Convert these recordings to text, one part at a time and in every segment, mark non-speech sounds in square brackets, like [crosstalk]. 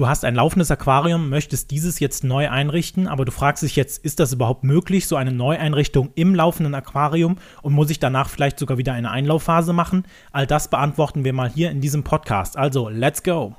Du hast ein laufendes Aquarium, möchtest dieses jetzt neu einrichten, aber du fragst dich jetzt, ist das überhaupt möglich, so eine Neueinrichtung im laufenden Aquarium und muss ich danach vielleicht sogar wieder eine Einlaufphase machen? All das beantworten wir mal hier in diesem Podcast. Also, let's go!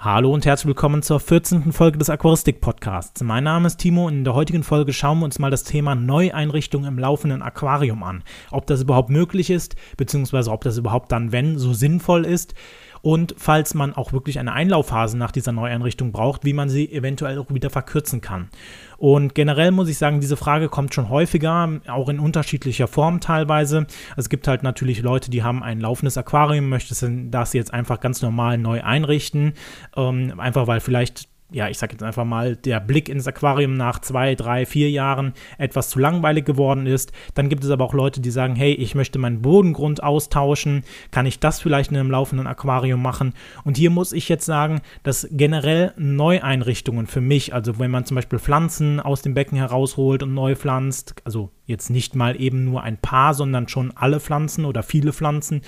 Hallo und herzlich willkommen zur 14. Folge des Aquaristik Podcasts. Mein Name ist Timo und in der heutigen Folge schauen wir uns mal das Thema Neueinrichtung im laufenden Aquarium an. Ob das überhaupt möglich ist, beziehungsweise ob das überhaupt dann, wenn, so sinnvoll ist und falls man auch wirklich eine Einlaufphase nach dieser Neueinrichtung braucht, wie man sie eventuell auch wieder verkürzen kann. Und generell muss ich sagen, diese Frage kommt schon häufiger, auch in unterschiedlicher Form teilweise. Es gibt halt natürlich Leute, die haben ein laufendes Aquarium, möchten das jetzt einfach ganz normal neu einrichten, ähm, einfach weil vielleicht ja, ich sag jetzt einfach mal, der Blick ins Aquarium nach zwei, drei, vier Jahren etwas zu langweilig geworden ist. Dann gibt es aber auch Leute, die sagen, hey, ich möchte meinen Bodengrund austauschen. Kann ich das vielleicht in einem laufenden Aquarium machen? Und hier muss ich jetzt sagen, dass generell Neueinrichtungen für mich, also wenn man zum Beispiel Pflanzen aus dem Becken herausholt und neu pflanzt, also jetzt nicht mal eben nur ein paar, sondern schon alle Pflanzen oder viele Pflanzen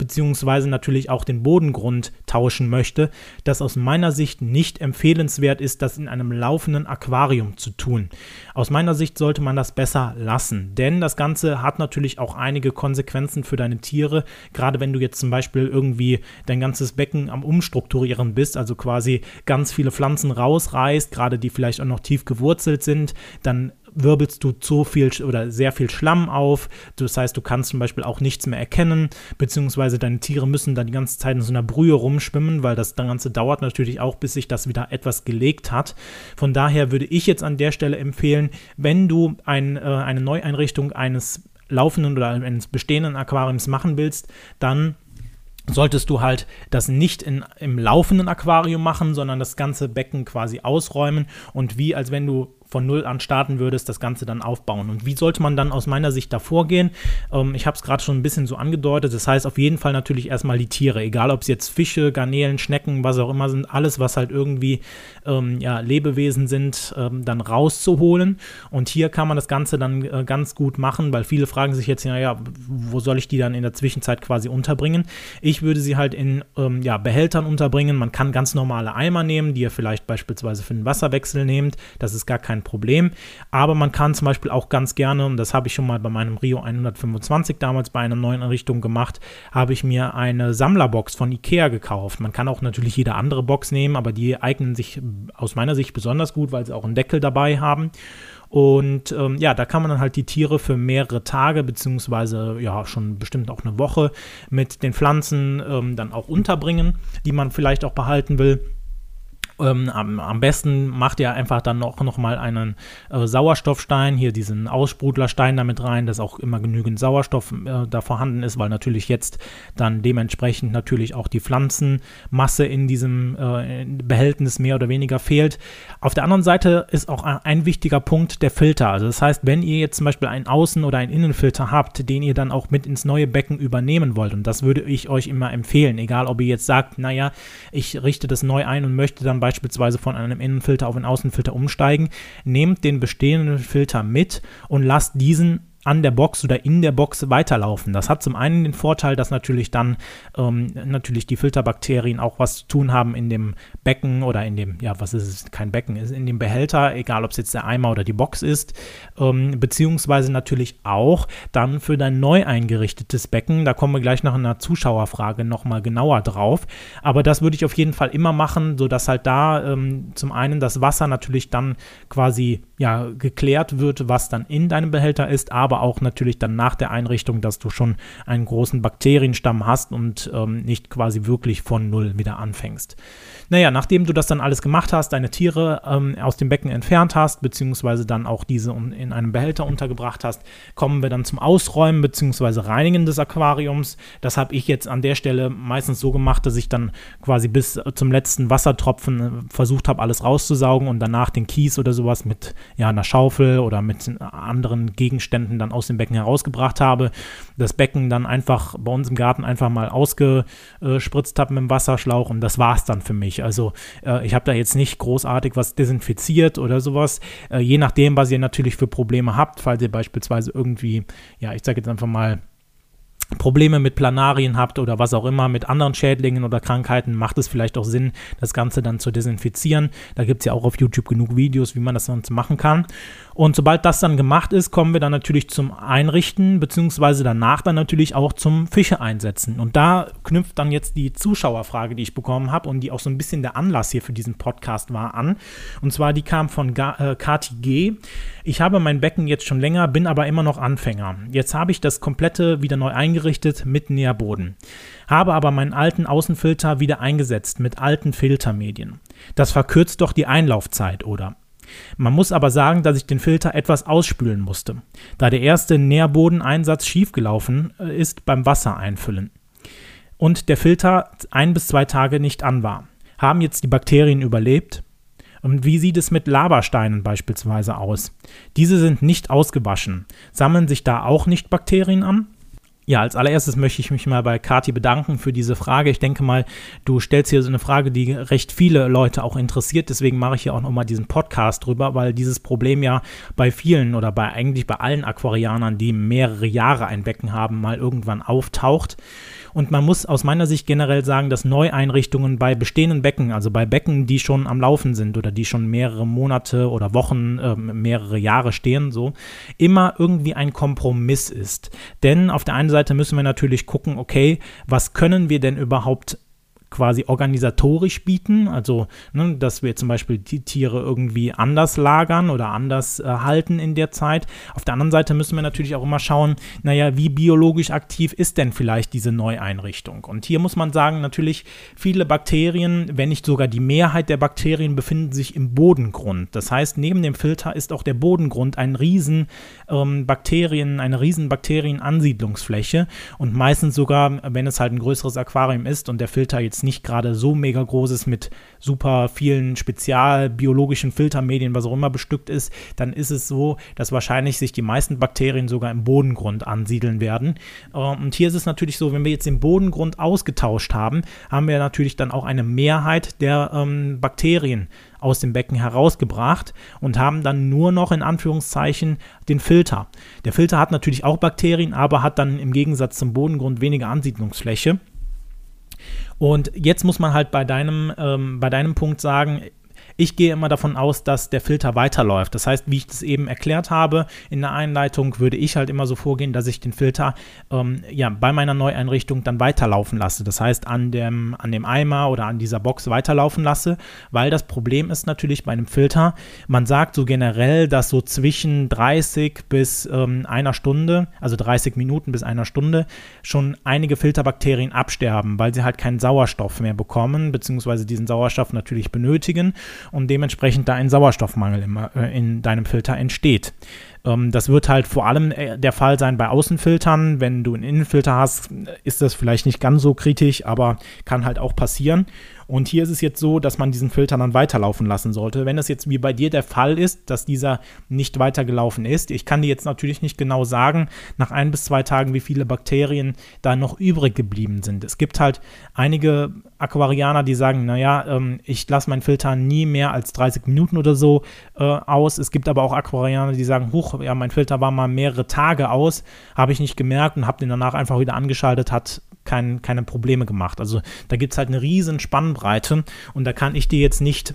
beziehungsweise natürlich auch den Bodengrund tauschen möchte, das aus meiner Sicht nicht empfehlenswert ist, das in einem laufenden Aquarium zu tun. Aus meiner Sicht sollte man das besser lassen, denn das Ganze hat natürlich auch einige Konsequenzen für deine Tiere, gerade wenn du jetzt zum Beispiel irgendwie dein ganzes Becken am Umstrukturieren bist, also quasi ganz viele Pflanzen rausreißt, gerade die vielleicht auch noch tief gewurzelt sind, dann wirbelst du zu viel oder sehr viel Schlamm auf. Das heißt, du kannst zum Beispiel auch nichts mehr erkennen, beziehungsweise deine Tiere müssen dann die ganze Zeit in so einer Brühe rumschwimmen, weil das Ganze dauert natürlich auch, bis sich das wieder etwas gelegt hat. Von daher würde ich jetzt an der Stelle empfehlen, wenn du ein, äh, eine Neueinrichtung eines laufenden oder eines bestehenden Aquariums machen willst, dann solltest du halt das nicht in, im laufenden Aquarium machen, sondern das ganze Becken quasi ausräumen und wie als wenn du von null an starten würdest, das Ganze dann aufbauen. Und wie sollte man dann aus meiner Sicht da vorgehen? Ähm, ich habe es gerade schon ein bisschen so angedeutet. Das heißt auf jeden Fall natürlich erstmal die Tiere, egal ob es jetzt Fische, Garnelen, Schnecken, was auch immer sind, alles, was halt irgendwie ähm, ja, Lebewesen sind, ähm, dann rauszuholen. Und hier kann man das Ganze dann äh, ganz gut machen, weil viele fragen sich jetzt, naja, wo soll ich die dann in der Zwischenzeit quasi unterbringen? Ich würde sie halt in ähm, ja, Behältern unterbringen. Man kann ganz normale Eimer nehmen, die ihr vielleicht beispielsweise für den Wasserwechsel nehmt. Das ist gar kein kein Problem. Aber man kann zum Beispiel auch ganz gerne, und das habe ich schon mal bei meinem Rio 125 damals bei einer neuen Errichtung gemacht, habe ich mir eine Sammlerbox von Ikea gekauft. Man kann auch natürlich jede andere Box nehmen, aber die eignen sich aus meiner Sicht besonders gut, weil sie auch einen Deckel dabei haben. Und ähm, ja, da kann man dann halt die Tiere für mehrere Tage, beziehungsweise ja schon bestimmt auch eine Woche mit den Pflanzen ähm, dann auch unterbringen, die man vielleicht auch behalten will. Ähm, am, am, besten macht ihr einfach dann noch, noch mal einen äh, Sauerstoffstein, hier diesen Aussprudlerstein damit rein, dass auch immer genügend Sauerstoff äh, da vorhanden ist, weil natürlich jetzt dann dementsprechend natürlich auch die Pflanzenmasse in diesem äh, Behältnis mehr oder weniger fehlt. Auf der anderen Seite ist auch ein, ein wichtiger Punkt der Filter. Also das heißt, wenn ihr jetzt zum Beispiel einen Außen- oder einen Innenfilter habt, den ihr dann auch mit ins neue Becken übernehmen wollt, und das würde ich euch immer empfehlen, egal ob ihr jetzt sagt, naja, ich richte das neu ein und möchte dann beispielsweise beispielsweise von einem Innenfilter auf einen Außenfilter umsteigen, nehmt den bestehenden Filter mit und lasst diesen an der Box oder in der Box weiterlaufen. Das hat zum einen den Vorteil, dass natürlich dann ähm, natürlich die Filterbakterien auch was zu tun haben in dem Becken oder in dem, ja, was ist es, kein Becken, ist in dem Behälter, egal ob es jetzt der Eimer oder die Box ist, ähm, beziehungsweise natürlich auch dann für dein neu eingerichtetes Becken, da kommen wir gleich nach einer Zuschauerfrage nochmal genauer drauf, aber das würde ich auf jeden Fall immer machen, sodass halt da ähm, zum einen das Wasser natürlich dann quasi ja geklärt wird, was dann in deinem Behälter ist, aber auch natürlich dann nach der Einrichtung, dass du schon einen großen Bakterienstamm hast und ähm, nicht quasi wirklich von Null wieder anfängst. Naja, nachdem du das dann alles gemacht hast, deine Tiere ähm, aus dem Becken entfernt hast, beziehungsweise dann auch diese in einem Behälter untergebracht hast, kommen wir dann zum Ausräumen beziehungsweise Reinigen des Aquariums. Das habe ich jetzt an der Stelle meistens so gemacht, dass ich dann quasi bis zum letzten Wassertropfen äh, versucht habe, alles rauszusaugen und danach den Kies oder sowas mit ja, einer Schaufel oder mit anderen Gegenständen dann aus dem Becken herausgebracht habe, das Becken dann einfach bei uns im Garten einfach mal ausgespritzt habe mit dem Wasserschlauch und das war es dann für mich. Also äh, ich habe da jetzt nicht großartig was desinfiziert oder sowas, äh, je nachdem, was ihr natürlich für Probleme habt, falls ihr beispielsweise irgendwie, ja, ich sage jetzt einfach mal, Probleme mit Planarien habt oder was auch immer, mit anderen Schädlingen oder Krankheiten, macht es vielleicht auch Sinn, das Ganze dann zu desinfizieren. Da gibt es ja auch auf YouTube genug Videos, wie man das sonst machen kann. Und sobald das dann gemacht ist, kommen wir dann natürlich zum Einrichten, beziehungsweise danach dann natürlich auch zum Fische einsetzen. Und da knüpft dann jetzt die Zuschauerfrage, die ich bekommen habe und die auch so ein bisschen der Anlass hier für diesen Podcast war, an. Und zwar die kam von äh, Kati G. Ich habe mein Becken jetzt schon länger, bin aber immer noch Anfänger. Jetzt habe ich das komplette wieder neu eingerichtet mit Nährboden. Habe aber meinen alten Außenfilter wieder eingesetzt mit alten Filtermedien. Das verkürzt doch die Einlaufzeit, oder? Man muss aber sagen, dass ich den Filter etwas ausspülen musste, da der erste Nährbodeneinsatz schiefgelaufen äh, ist beim Wasser einfüllen. Und der Filter ein bis zwei Tage nicht an war. Haben jetzt die Bakterien überlebt? Und wie sieht es mit Lavasteinen beispielsweise aus? Diese sind nicht ausgewaschen. Sammeln sich da auch nicht Bakterien an? Ja, als allererstes möchte ich mich mal bei Kati bedanken für diese Frage. Ich denke mal, du stellst hier so eine Frage, die recht viele Leute auch interessiert. Deswegen mache ich hier auch nochmal diesen Podcast drüber, weil dieses Problem ja bei vielen oder bei eigentlich bei allen Aquarianern, die mehrere Jahre ein Becken haben, mal irgendwann auftaucht. Und man muss aus meiner Sicht generell sagen, dass Neueinrichtungen bei bestehenden Becken, also bei Becken, die schon am Laufen sind oder die schon mehrere Monate oder Wochen, äh, mehrere Jahre stehen, so, immer irgendwie ein Kompromiss ist. Denn auf der einen Seite müssen wir natürlich gucken, okay, was können wir denn überhaupt quasi organisatorisch bieten, also ne, dass wir zum Beispiel die Tiere irgendwie anders lagern oder anders äh, halten in der Zeit. Auf der anderen Seite müssen wir natürlich auch immer schauen, naja, wie biologisch aktiv ist denn vielleicht diese Neueinrichtung? Und hier muss man sagen, natürlich viele Bakterien, wenn nicht sogar die Mehrheit der Bakterien befinden sich im Bodengrund. Das heißt, neben dem Filter ist auch der Bodengrund ein riesen ähm, Bakterien, eine riesen Bakterienansiedlungsfläche und meistens sogar, wenn es halt ein größeres Aquarium ist und der Filter jetzt jetzt nicht gerade so mega groß ist mit super vielen spezialbiologischen Filtermedien, was auch immer bestückt ist, dann ist es so, dass wahrscheinlich sich die meisten Bakterien sogar im Bodengrund ansiedeln werden. Ähm, und hier ist es natürlich so, wenn wir jetzt den Bodengrund ausgetauscht haben, haben wir natürlich dann auch eine Mehrheit der ähm, Bakterien aus dem Becken herausgebracht und haben dann nur noch in Anführungszeichen den Filter. Der Filter hat natürlich auch Bakterien, aber hat dann im Gegensatz zum Bodengrund weniger Ansiedlungsfläche. Und jetzt muss man halt bei deinem, ähm, bei deinem Punkt sagen, ich gehe immer davon aus, dass der Filter weiterläuft. Das heißt, wie ich das eben erklärt habe in der Einleitung, würde ich halt immer so vorgehen, dass ich den Filter ähm, ja, bei meiner Neueinrichtung dann weiterlaufen lasse. Das heißt, an dem, an dem Eimer oder an dieser Box weiterlaufen lasse, weil das Problem ist natürlich bei einem Filter, man sagt so generell, dass so zwischen 30 bis ähm, einer Stunde, also 30 Minuten bis einer Stunde, schon einige Filterbakterien absterben, weil sie halt keinen Sauerstoff mehr bekommen, beziehungsweise diesen Sauerstoff natürlich benötigen und dementsprechend da ein Sauerstoffmangel äh, in deinem Filter entsteht. Ähm, das wird halt vor allem äh, der Fall sein bei Außenfiltern. Wenn du einen Innenfilter hast, ist das vielleicht nicht ganz so kritisch, aber kann halt auch passieren. Und hier ist es jetzt so, dass man diesen Filter dann weiterlaufen lassen sollte. Wenn es jetzt wie bei dir der Fall ist, dass dieser nicht weitergelaufen ist, ich kann dir jetzt natürlich nicht genau sagen, nach ein bis zwei Tagen, wie viele Bakterien da noch übrig geblieben sind. Es gibt halt einige Aquarianer, die sagen, naja, ähm, ich lasse meinen Filter nie mehr als 30 Minuten oder so äh, aus. Es gibt aber auch Aquarianer, die sagen, huch, ja, mein Filter war mal mehrere Tage aus, habe ich nicht gemerkt und habe den danach einfach wieder angeschaltet, hat kein, keine Probleme gemacht. Also da gibt es halt eine riesen Spannbreite und da kann ich dir jetzt nicht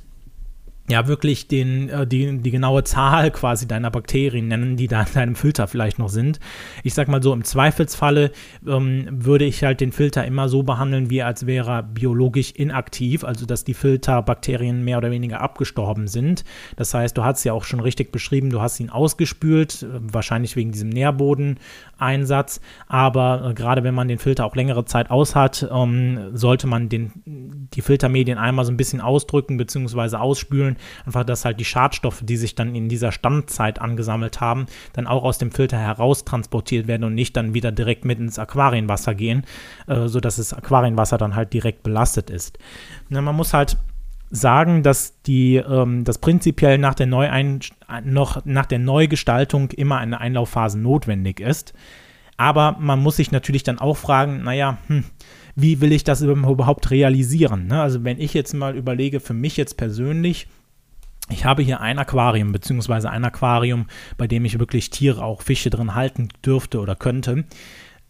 ja wirklich den, äh, die, die genaue Zahl quasi deiner Bakterien nennen, die da in deinem Filter vielleicht noch sind. Ich sag mal so, im Zweifelsfalle ähm, würde ich halt den Filter immer so behandeln, wie als wäre er biologisch inaktiv, also dass die Filterbakterien mehr oder weniger abgestorben sind. Das heißt, du hast ja auch schon richtig beschrieben, du hast ihn ausgespült, äh, wahrscheinlich wegen diesem Nährbodeneinsatz, aber äh, gerade wenn man den Filter auch längere Zeit aus hat, ähm, sollte man den, die Filtermedien einmal so ein bisschen ausdrücken bzw. ausspülen einfach, dass halt die Schadstoffe, die sich dann in dieser Standzeit angesammelt haben, dann auch aus dem Filter heraus transportiert werden und nicht dann wieder direkt mit ins Aquarienwasser gehen, äh, sodass das Aquarienwasser dann halt direkt belastet ist. Na, man muss halt sagen, dass die, ähm, dass prinzipiell nach der, Neuein noch, nach der Neugestaltung immer eine Einlaufphase notwendig ist. Aber man muss sich natürlich dann auch fragen, naja, hm, wie will ich das überhaupt realisieren? Ne? Also wenn ich jetzt mal überlege, für mich jetzt persönlich, ich habe hier ein Aquarium, beziehungsweise ein Aquarium, bei dem ich wirklich Tiere, auch Fische drin halten dürfte oder könnte.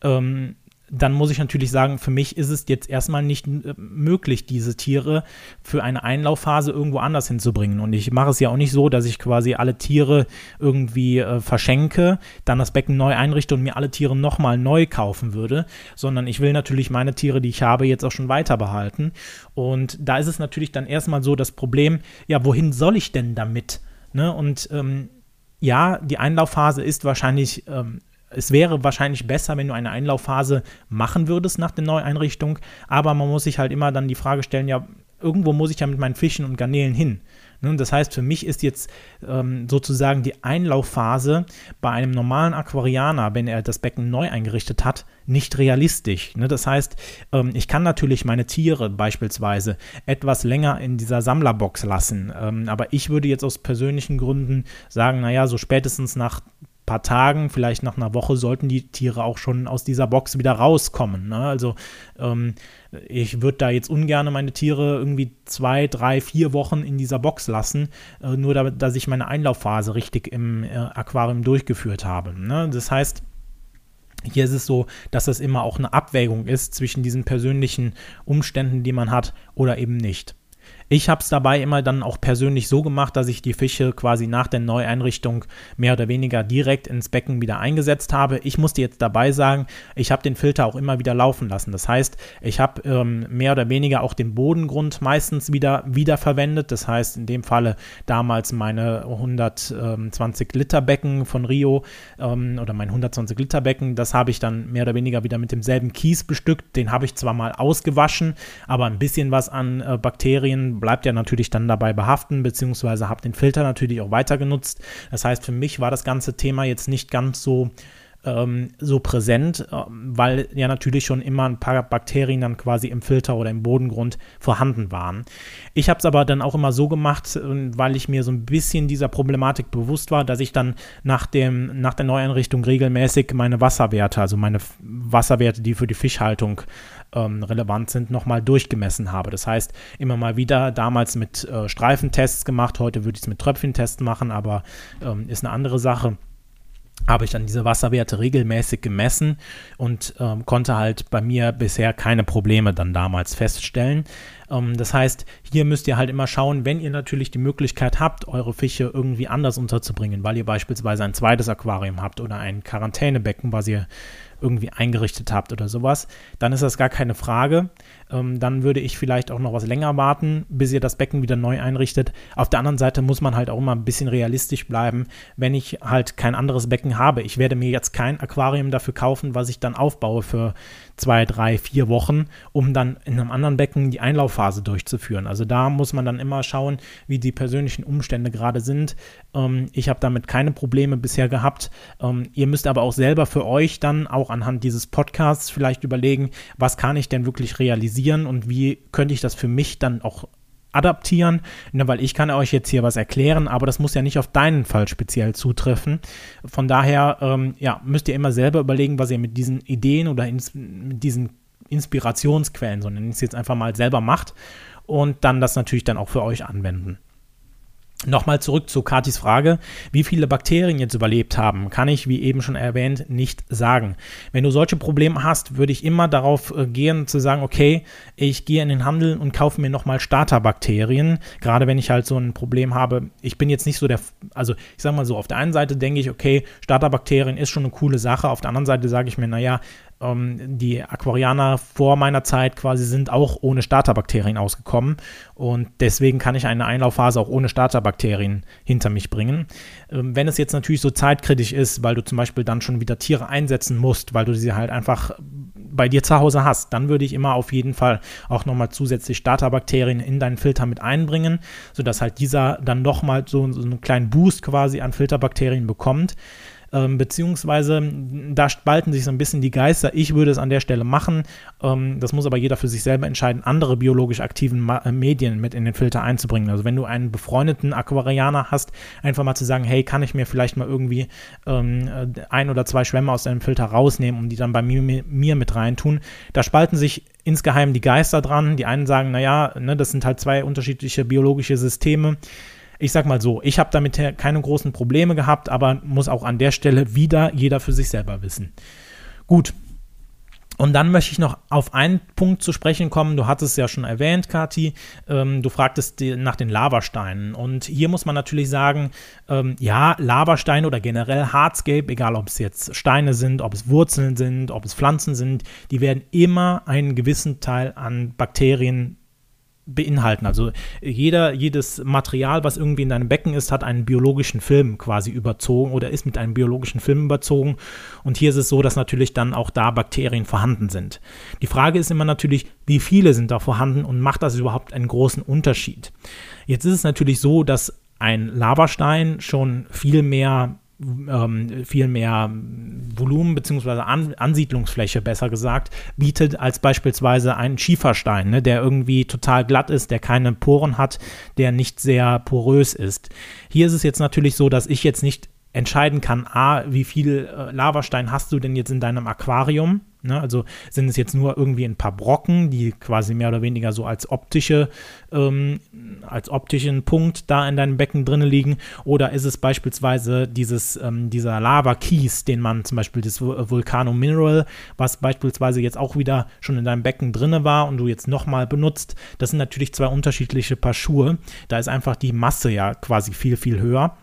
Ähm, dann muss ich natürlich sagen, für mich ist es jetzt erstmal nicht äh, möglich, diese Tiere für eine Einlaufphase irgendwo anders hinzubringen. Und ich mache es ja auch nicht so, dass ich quasi alle Tiere irgendwie äh, verschenke, dann das Becken neu einrichte und mir alle Tiere nochmal neu kaufen würde, sondern ich will natürlich meine Tiere, die ich habe, jetzt auch schon weiter behalten. Und da ist es natürlich dann erstmal so das Problem, ja, wohin soll ich denn damit? Ne? Und ähm, ja, die Einlaufphase ist wahrscheinlich ähm, es wäre wahrscheinlich besser, wenn du eine Einlaufphase machen würdest nach der Neueinrichtung, aber man muss sich halt immer dann die Frage stellen, ja, irgendwo muss ich ja mit meinen Fischen und Garnelen hin. Ne, das heißt, für mich ist jetzt ähm, sozusagen die Einlaufphase bei einem normalen Aquarianer, wenn er das Becken neu eingerichtet hat, nicht realistisch. Ne? Das heißt, ähm, ich kann natürlich meine Tiere beispielsweise etwas länger in dieser Sammlerbox lassen, ähm, aber ich würde jetzt aus persönlichen Gründen sagen, naja, so spätestens nach paar Tagen, vielleicht nach einer Woche, sollten die Tiere auch schon aus dieser Box wieder rauskommen. Ne? Also ähm, ich würde da jetzt ungern meine Tiere irgendwie zwei, drei, vier Wochen in dieser Box lassen, äh, nur damit, dass ich meine Einlaufphase richtig im äh, Aquarium durchgeführt habe. Ne? Das heißt, hier ist es so, dass das immer auch eine Abwägung ist zwischen diesen persönlichen Umständen, die man hat oder eben nicht. Ich habe es dabei immer dann auch persönlich so gemacht, dass ich die Fische quasi nach der Neueinrichtung mehr oder weniger direkt ins Becken wieder eingesetzt habe. Ich musste jetzt dabei sagen, ich habe den Filter auch immer wieder laufen lassen. Das heißt, ich habe ähm, mehr oder weniger auch den Bodengrund meistens wieder wiederverwendet. Das heißt, in dem Falle damals meine 120 Liter Becken von Rio ähm, oder mein 120 Liter Becken, das habe ich dann mehr oder weniger wieder mit demselben Kies bestückt. Den habe ich zwar mal ausgewaschen, aber ein bisschen was an äh, Bakterien bleibt ja natürlich dann dabei behaften, beziehungsweise habe den Filter natürlich auch weiter genutzt. Das heißt, für mich war das ganze Thema jetzt nicht ganz so ähm, so präsent, äh, weil ja natürlich schon immer ein paar Bakterien dann quasi im Filter oder im Bodengrund vorhanden waren. Ich habe es aber dann auch immer so gemacht, äh, weil ich mir so ein bisschen dieser Problematik bewusst war, dass ich dann nach, dem, nach der Neueinrichtung regelmäßig meine Wasserwerte, also meine Wasserwerte, die für die Fischhaltung ähm, relevant sind, nochmal durchgemessen habe. Das heißt, immer mal wieder damals mit äh, Streifentests gemacht, heute würde ich es mit Tröpfchentests machen, aber ähm, ist eine andere Sache habe ich dann diese Wasserwerte regelmäßig gemessen und ähm, konnte halt bei mir bisher keine Probleme dann damals feststellen. Ähm, das heißt, hier müsst ihr halt immer schauen, wenn ihr natürlich die Möglichkeit habt, eure Fische irgendwie anders unterzubringen, weil ihr beispielsweise ein zweites Aquarium habt oder ein Quarantänebecken, was ihr irgendwie eingerichtet habt oder sowas, dann ist das gar keine Frage. Ähm, dann würde ich vielleicht auch noch was länger warten, bis ihr das Becken wieder neu einrichtet. Auf der anderen Seite muss man halt auch immer ein bisschen realistisch bleiben, wenn ich halt kein anderes Becken habe. Ich werde mir jetzt kein Aquarium dafür kaufen, was ich dann aufbaue für zwei, drei, vier Wochen, um dann in einem anderen Becken die Einlaufphase durchzuführen. Also da muss man dann immer schauen, wie die persönlichen Umstände gerade sind. Ähm, ich habe damit keine Probleme bisher gehabt. Ähm, ihr müsst aber auch selber für euch dann auch anhand dieses Podcasts vielleicht überlegen, was kann ich denn wirklich realisieren und wie könnte ich das für mich dann auch adaptieren, ne, weil ich kann euch jetzt hier was erklären, aber das muss ja nicht auf deinen Fall speziell zutreffen. Von daher ähm, ja, müsst ihr immer selber überlegen, was ihr mit diesen Ideen oder ins, mit diesen Inspirationsquellen, sondern es jetzt einfach mal selber macht und dann das natürlich dann auch für euch anwenden. Nochmal zurück zu Katis Frage, wie viele Bakterien jetzt überlebt haben, kann ich, wie eben schon erwähnt, nicht sagen. Wenn du solche Probleme hast, würde ich immer darauf äh, gehen zu sagen, okay, ich gehe in den Handel und kaufe mir nochmal Starterbakterien, gerade wenn ich halt so ein Problem habe. Ich bin jetzt nicht so der, also ich sage mal so, auf der einen Seite denke ich, okay, Starterbakterien ist schon eine coole Sache, auf der anderen Seite sage ich mir, naja, ähm, die Aquarianer vor meiner Zeit quasi sind auch ohne Starterbakterien ausgekommen und deswegen kann ich eine Einlaufphase auch ohne Starterbakterien hinter mich bringen. Ähm, wenn es jetzt natürlich so zeitkritisch ist, weil du zum Beispiel dann schon wieder Tiere einsetzen musst, weil du sie halt einfach bei dir zu Hause hast, dann würde ich immer auf jeden Fall auch nochmal zusätzlich Starterbakterien in deinen Filter mit einbringen, sodass halt dieser dann nochmal so, so einen kleinen Boost quasi an Filterbakterien bekommt ähm, beziehungsweise da spalten sich so ein bisschen die Geister. Ich würde es an der Stelle machen. Ähm, das muss aber jeder für sich selber entscheiden, andere biologisch aktiven Ma äh, Medien mit in den Filter einzubringen. Also wenn du einen befreundeten Aquarianer hast, einfach mal zu sagen, hey, kann ich mir vielleicht mal irgendwie ähm, äh, ein oder zwei Schwämme aus deinem Filter rausnehmen, um die dann bei mir, mir mit reintun. Da spalten sich insgeheim die Geister dran. Die einen sagen, naja, ne, das sind halt zwei unterschiedliche biologische Systeme ich sag mal so, ich habe damit keine großen Probleme gehabt, aber muss auch an der Stelle wieder jeder für sich selber wissen. Gut. Und dann möchte ich noch auf einen Punkt zu sprechen kommen. Du hattest es ja schon erwähnt, Kati. Ähm, du fragtest nach den Lavasteinen. Und hier muss man natürlich sagen, ähm, ja, Lavasteine oder generell Hardscape, egal ob es jetzt Steine sind, ob es Wurzeln sind, ob es Pflanzen sind, die werden immer einen gewissen Teil an Bakterien beinhalten. Also jeder, jedes Material, was irgendwie in deinem Becken ist, hat einen biologischen Film quasi überzogen oder ist mit einem biologischen Film überzogen. Und hier ist es so, dass natürlich dann auch da Bakterien vorhanden sind. Die Frage ist immer natürlich, wie viele sind da vorhanden und macht das überhaupt einen großen Unterschied? Jetzt ist es natürlich so, dass ein Lavastein schon viel mehr ähm, viel mehr Volumen bzw. An Ansiedlungsfläche, besser gesagt, bietet als beispielsweise ein Schieferstein, ne, der irgendwie total glatt ist, der keine Poren hat, der nicht sehr porös ist. Hier ist es jetzt natürlich so, dass ich jetzt nicht entscheiden kann, a, wie viel äh, Lavastein hast du denn jetzt in deinem Aquarium? Ne? Also sind es jetzt nur irgendwie ein paar Brocken, die quasi mehr oder weniger so als optische, ähm, als optischen Punkt da in deinem Becken drin liegen? Oder ist es beispielsweise dieses, ähm, dieser Lava-Kies, den man zum Beispiel das Vulcano Mineral, was beispielsweise jetzt auch wieder schon in deinem Becken drin war und du jetzt nochmal benutzt? Das sind natürlich zwei unterschiedliche Paar Schuhe. Da ist einfach die Masse ja quasi viel, viel höher.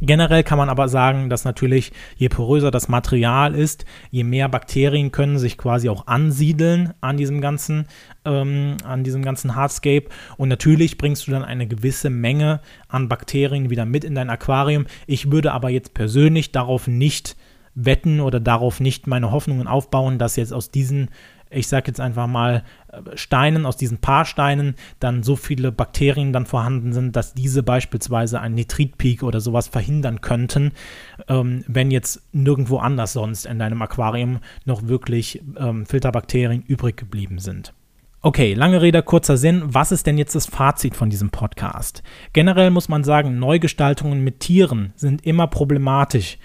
Generell kann man aber sagen, dass natürlich je poröser das Material ist, je mehr Bakterien können sich quasi auch ansiedeln an diesem ganzen, ähm, an diesem ganzen Hardscape. Und natürlich bringst du dann eine gewisse Menge an Bakterien wieder mit in dein Aquarium. Ich würde aber jetzt persönlich darauf nicht wetten oder darauf nicht meine Hoffnungen aufbauen, dass jetzt aus diesen ich sage jetzt einfach mal, Steinen, aus diesen paar Steinen dann so viele Bakterien dann vorhanden sind, dass diese beispielsweise einen Nitritpeak oder sowas verhindern könnten, ähm, wenn jetzt nirgendwo anders sonst in deinem Aquarium noch wirklich ähm, Filterbakterien übrig geblieben sind. Okay, lange Rede, kurzer Sinn. Was ist denn jetzt das Fazit von diesem Podcast? Generell muss man sagen, Neugestaltungen mit Tieren sind immer problematisch.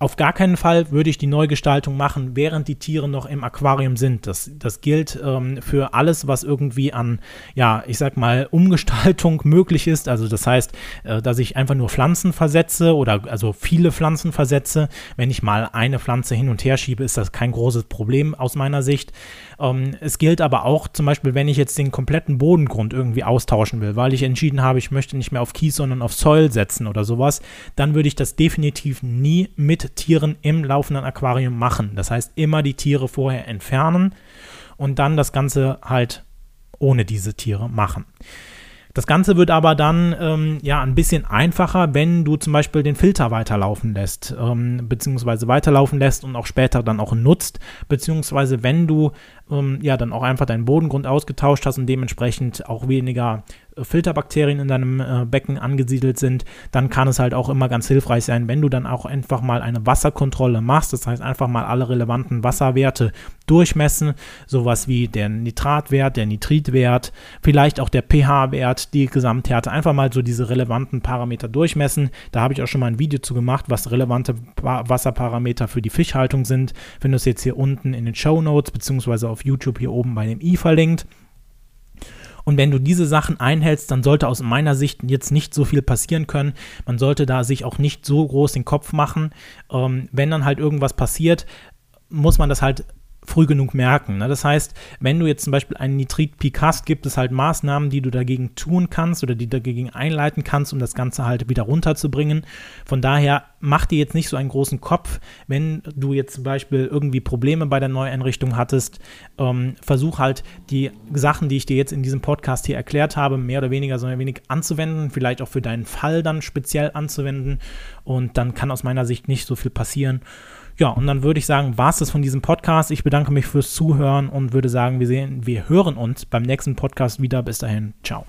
Auf gar keinen Fall würde ich die Neugestaltung machen, während die Tiere noch im Aquarium sind. Das, das gilt ähm, für alles, was irgendwie an, ja, ich sag mal, [laughs] Umgestaltung möglich ist. Also das heißt, äh, dass ich einfach nur Pflanzen versetze oder also viele Pflanzen versetze. Wenn ich mal eine Pflanze hin und her schiebe, ist das kein großes Problem aus meiner Sicht. Ähm, es gilt aber auch zum Beispiel, wenn ich jetzt den kompletten Bodengrund irgendwie austauschen will, weil ich entschieden habe, ich möchte nicht mehr auf Kies, sondern auf Soil setzen oder sowas, dann würde ich das definitiv nie mit Tieren im laufenden Aquarium machen. Das heißt, immer die Tiere vorher entfernen und dann das Ganze halt ohne diese Tiere machen. Das Ganze wird aber dann ähm, ja ein bisschen einfacher, wenn du zum Beispiel den Filter weiterlaufen lässt, ähm, beziehungsweise weiterlaufen lässt und auch später dann auch nutzt, beziehungsweise wenn du ähm, ja dann auch einfach deinen Bodengrund ausgetauscht hast und dementsprechend auch weniger Filterbakterien in deinem äh, Becken angesiedelt sind, dann kann es halt auch immer ganz hilfreich sein, wenn du dann auch einfach mal eine Wasserkontrolle machst. Das heißt, einfach mal alle relevanten Wasserwerte durchmessen, sowas wie der Nitratwert, der Nitritwert, vielleicht auch der pH-Wert, die Gesamthärte, einfach mal so diese relevanten Parameter durchmessen. Da habe ich auch schon mal ein Video zu gemacht, was relevante Wasserparameter für die Fischhaltung sind. Wenn du es jetzt hier unten in den Show Notes beziehungsweise auf YouTube hier oben bei dem i verlinkt. Und wenn du diese Sachen einhältst, dann sollte aus meiner Sicht jetzt nicht so viel passieren können. Man sollte da sich auch nicht so groß den Kopf machen. Ähm, wenn dann halt irgendwas passiert, muss man das halt früh genug merken. Ne? Das heißt, wenn du jetzt zum Beispiel einen Nitritpeak hast, gibt es halt Maßnahmen, die du dagegen tun kannst oder die dagegen einleiten kannst, um das Ganze halt wieder runterzubringen. Von daher mach dir jetzt nicht so einen großen Kopf, wenn du jetzt zum Beispiel irgendwie Probleme bei der Neueinrichtung hattest. Ähm, versuch halt die Sachen, die ich dir jetzt in diesem Podcast hier erklärt habe, mehr oder weniger so ein wenig anzuwenden, vielleicht auch für deinen Fall dann speziell anzuwenden. Und dann kann aus meiner Sicht nicht so viel passieren. Ja, und dann würde ich sagen, war es das von diesem Podcast. Ich bedanke mich fürs Zuhören und würde sagen, wir sehen, wir hören uns beim nächsten Podcast wieder. Bis dahin, ciao.